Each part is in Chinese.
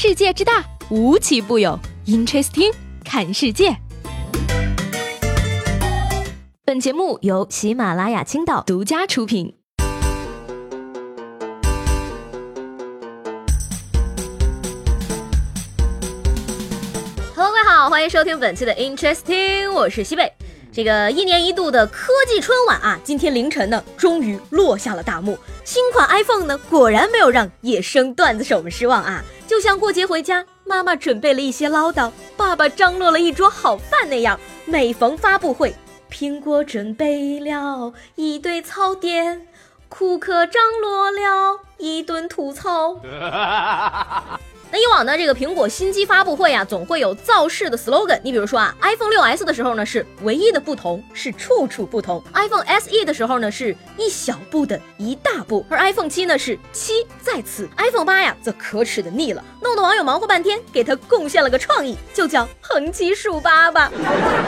世界之大，无奇不有。Interesting，看世界。本节目由喜马拉雅青岛独家出品。Hello，各位好，欢迎收听本期的 Interesting，我是西贝。这个一年一度的科技春晚啊，今天凌晨呢，终于落下了大幕。新款 iPhone 呢，果然没有让野生段子手们失望啊！就像过节回家，妈妈准备了一些唠叨，爸爸张罗了一桌好饭那样。每逢发布会，苹果准备了一堆槽点，库克张罗了一顿吐槽。那以往呢，这个苹果新机发布会啊，总会有造势的 slogan。你比如说啊，iPhone 6s 的时候呢，是唯一的不同是处处不同；iPhone SE 的时候呢，是一小步的一大步；而 iPhone 七呢，是七在此；iPhone 八呀，则可耻的腻了，弄得网友忙活半天，给他贡献了个创意，就叫横七竖八吧。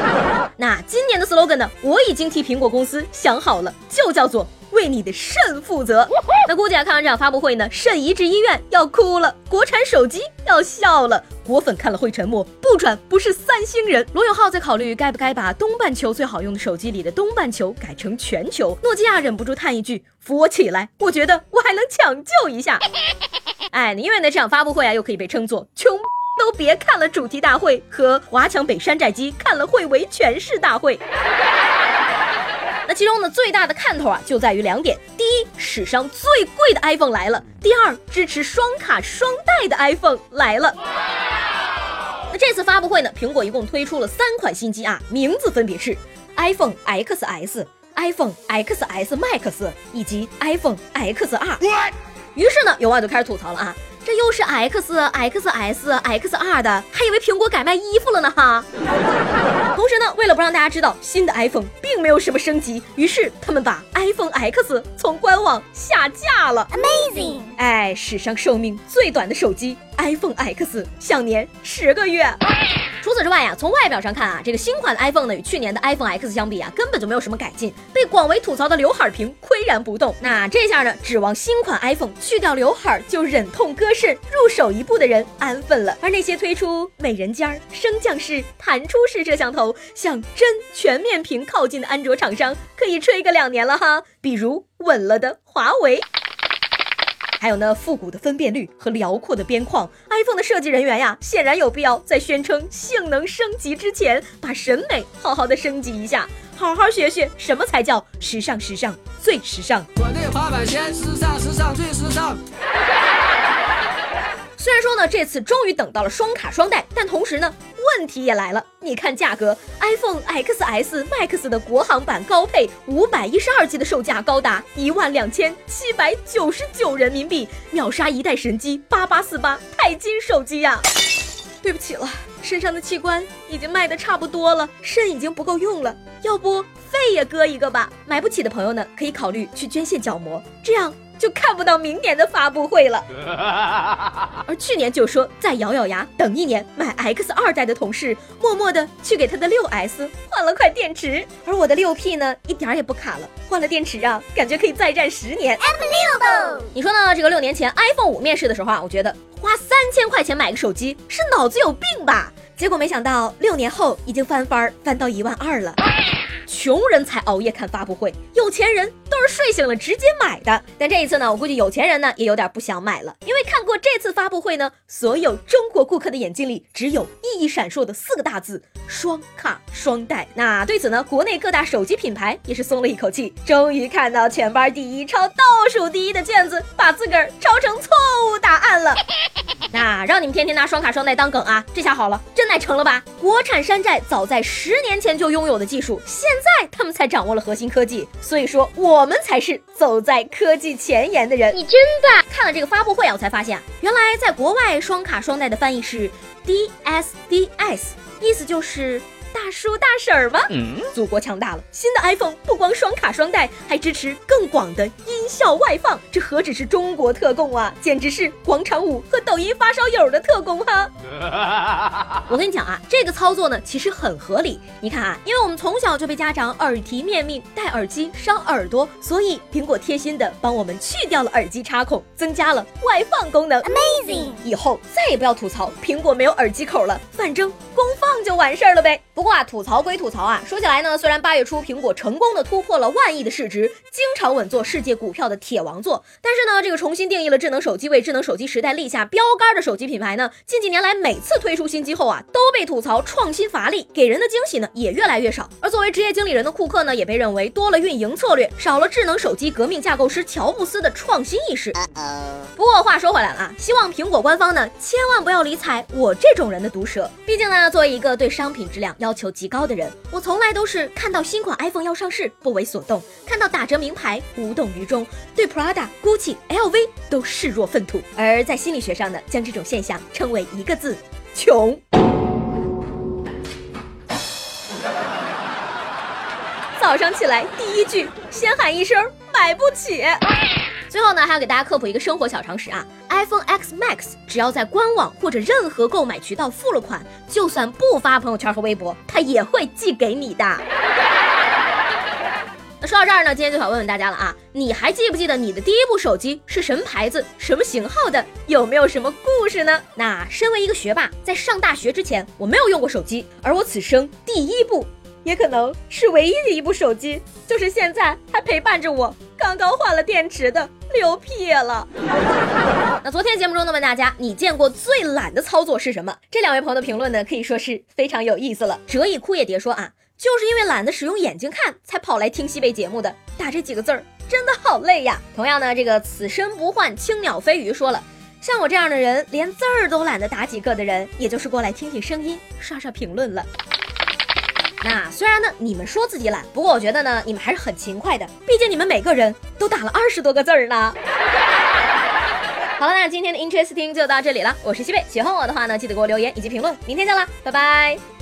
那今年的 slogan 呢，我已经替苹果公司想好了，就叫做。为你的肾负责。那估计啊，看完这场发布会呢，肾移植医院要哭了，国产手机要笑了，果粉看了会沉默，不转不是三星人。罗永浩在考虑该不该把东半球最好用的手机里的东半球改成全球。诺基亚忍不住叹一句：“扶我起来，我觉得我还能抢救一下。”哎，因为呢，这场发布会啊，又可以被称作穷都别看了主题大会和华强北山寨机看了会为全市大会。那其中呢，最大的看头啊，就在于两点：第一，史上最贵的 iPhone 来了；第二，支持双卡双待的 iPhone 来了。那这次发布会呢，苹果一共推出了三款新机啊，名字分别是 iPhone XS、iPhone XS Max 以及 iPhone XR。于是呢，有网友就开始吐槽了啊。这又是 X X S X R 的，还以为苹果改卖衣服了呢哈。同时呢，为了不让大家知道新的 iPhone 并没有什么升级，于是他们把 iPhone X 从官网下架了。Amazing！哎，史上寿命最短的手机 iPhone X，享年十个月。除此之外呀，从外表上看啊，这个新款的 iPhone 呢，与去年的 iPhone X 相比啊，根本就没有什么改进。被广为吐槽的刘海屏岿然不动。那这下呢，指望新款 iPhone 去掉刘海就忍痛割是入手一步的人安分了。而那些推出美人尖儿、升降式、弹出式摄像头，向真全面屏靠近的安卓厂商，可以吹个两年了哈。比如稳了的华为。还有呢，复古的分辨率和辽阔的边框，iPhone 的设计人员呀，显然有必要在宣称性能升级之前，把审美好好的升级一下，好好学学什么才叫时尚，时尚最时尚。我那滑板鞋时尚，时尚最时尚。虽然说呢，这次终于等到了双卡双待，但同时呢，问题也来了。你看价格，iPhone XS Max 的国行版高配五百一十二 G 的售价高达一万两千七百九十九人民币，秒杀一代神机八八四八钛金手机呀！对不起了，身上的器官已经卖的差不多了，肾已经不够用了，要不肺也割一个吧？买不起的朋友呢，可以考虑去捐献角膜，这样。就看不到明年的发布会了。而去年就说再咬咬牙等一年买 X 二代的同事，默默的去给他的六 S 换了块电池。而我的六 P 呢，一点也不卡了，换了电池啊，感觉可以再战十年。你说呢？这个六年前 iPhone 五面世的时候啊，我觉得花三千块钱买个手机是脑子有病吧？结果没想到六年后已经翻番翻到一万二了。穷人才熬夜看发布会，有钱人都是睡醒了直接买的。但这一次呢，我估计有钱人呢也有点不想买了，因为看过这次发布会呢，所有中国顾客的眼睛里只有熠熠闪烁的四个大字：双卡双待。那对此呢，国内各大手机品牌也是松了一口气，终于看到全班第一抄倒数第一的卷子，把自个儿抄成错误答案了。那让你们天天拿双卡双待当梗啊，这下好了，真乃成了吧？国产山寨早在十年前就拥有的技术，现在他们才掌握了核心科技，所以说我们才是走在科技前沿的人。你真棒！看了这个发布会啊，我才发现啊，原来在国外双卡双待的翻译是 DSDS，意思就是叔大婶儿吗？祖国强大了，新的 iPhone 不光双卡双待，还支持更广的音效外放，这何止是中国特供啊，简直是广场舞和抖音发烧友的特供哈！我跟你讲啊，这个操作呢其实很合理。你看啊，因为我们从小就被家长耳提面命戴耳机伤耳朵，所以苹果贴心的帮我们去掉了耳机插孔，增加了外放功能。Amazing！以后再也不要吐槽苹果没有耳机口了，反正功放就完事儿了呗。不过啊，吐槽归吐槽啊，说起来呢，虽然八月初苹果成功的突破了万亿的市值，经常稳坐世界股票的铁王座，但是呢，这个重新定义了智能手机为智能手机时代立下标杆的手机品牌呢，近几年来每次推出新机后啊，都被吐槽创新乏力，给人的惊喜呢也越来越少。而作为职业经理人的库克呢，也被认为多了运营策略，少了智能手机革命架构师乔布斯的创新意识。不过话说回来了啊，希望苹果官方呢，千万不要理睬我这种人的毒舌。毕竟呢，作为一个对商品质量要求极高的人，我从来都是看到新款 iPhone 要上市不为所动，看到打折名牌无动于衷，对 Prada、Gucci、LV 都视若粪土。而在心理学上呢，将这种现象称为一个字：穷。早上起来第一句先喊一声买不起。最后呢，还要给大家科普一个生活小常识啊，iPhone X Max 只要在官网或者任何购买渠道付了款，就算不发朋友圈和微博，它也会寄给你的。那 说到这儿呢，今天就想问问大家了啊，你还记不记得你的第一部手机是什么牌子、什么型号的？有没有什么故事呢？那身为一个学霸，在上大学之前，我没有用过手机，而我此生第一部。也可能是唯一的一部手机，就是现在还陪伴着我。刚刚换了电池的，流屁了。那昨天节目中呢，问大家，你见过最懒的操作是什么？这两位朋友的评论呢，可以说是非常有意思了。折翼枯叶蝶说啊，就是因为懒得使用眼睛看，才跑来听西北节目的。打这几个字儿，真的好累呀。同样呢，这个此生不换青鸟飞鱼说了，像我这样的人，连字儿都懒得打几个的人，也就是过来听听声音，刷刷评论了。那虽然呢，你们说自己懒，不过我觉得呢，你们还是很勤快的。毕竟你们每个人都打了二十多个字儿呢。好了，那今天的 Interesting 就到这里了。我是西贝，喜欢我的话呢，记得给我留言以及评论。明天见啦，拜拜。